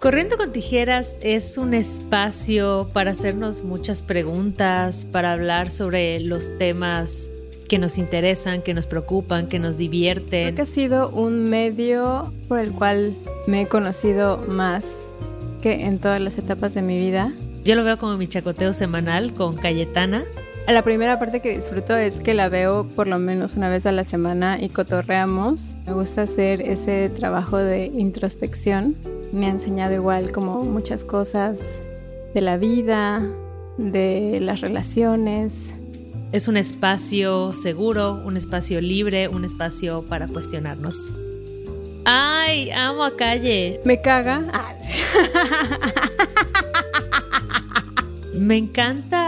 Corriendo con Tijeras es un espacio para hacernos muchas preguntas, para hablar sobre los temas que nos interesan, que nos preocupan, que nos divierten. Creo que ha sido un medio por el cual me he conocido más que en todas las etapas de mi vida. Yo lo veo como mi chacoteo semanal con Cayetana. La primera parte que disfruto es que la veo por lo menos una vez a la semana y cotorreamos. Me gusta hacer ese trabajo de introspección. Me ha enseñado igual como muchas cosas de la vida, de las relaciones. Es un espacio seguro, un espacio libre, un espacio para cuestionarnos. ¡Ay! Amo a Calle. Me caga. Me encanta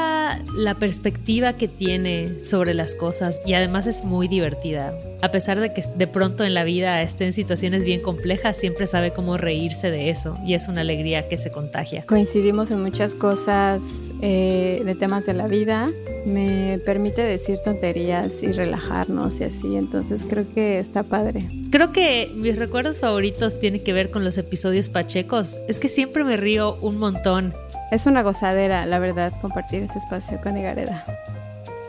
la perspectiva que tiene sobre las cosas y además es muy divertida. A pesar de que de pronto en la vida esté en situaciones bien complejas, siempre sabe cómo reírse de eso y es una alegría que se contagia. Coincidimos en muchas cosas eh, de temas de la vida. Me permite decir tonterías y relajarnos y así, entonces creo que está padre. Creo que mis recuerdos favoritos tienen que ver con los episodios pachecos. Es que siempre me río un montón. Es una gozadera, la verdad, compartir este espacio con Igareda.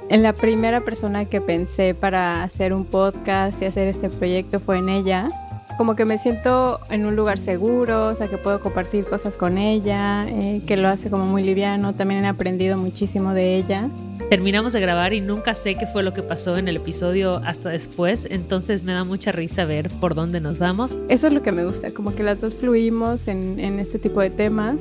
En la primera persona que pensé para hacer un podcast y hacer este proyecto fue en ella. Como que me siento en un lugar seguro, o sea, que puedo compartir cosas con ella, eh, que lo hace como muy liviano. También he aprendido muchísimo de ella. Terminamos de grabar y nunca sé qué fue lo que pasó en el episodio hasta después, entonces me da mucha risa ver por dónde nos vamos. Eso es lo que me gusta, como que las dos fluimos en, en este tipo de temas.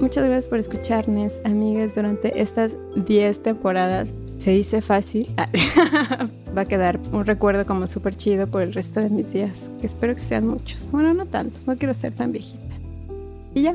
Muchas gracias por escucharnos, amigas, durante estas 10 temporadas. Se dice fácil. Va a quedar un recuerdo como súper chido por el resto de mis días, espero que sean muchos. Bueno, no tantos, no quiero ser tan viejita. Y ya.